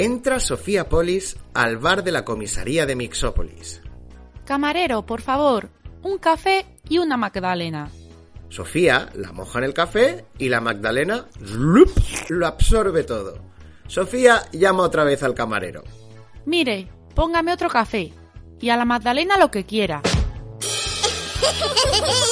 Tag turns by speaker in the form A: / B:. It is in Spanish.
A: Entra Sofía Polis al bar de la comisaría de Mixópolis.
B: Camarero, por favor, un café y una magdalena.
A: Sofía la moja en el café y la Magdalena lo absorbe todo. Sofía llama otra vez al camarero.
B: Mire, póngame otro café. Y a la magdalena lo que quiera.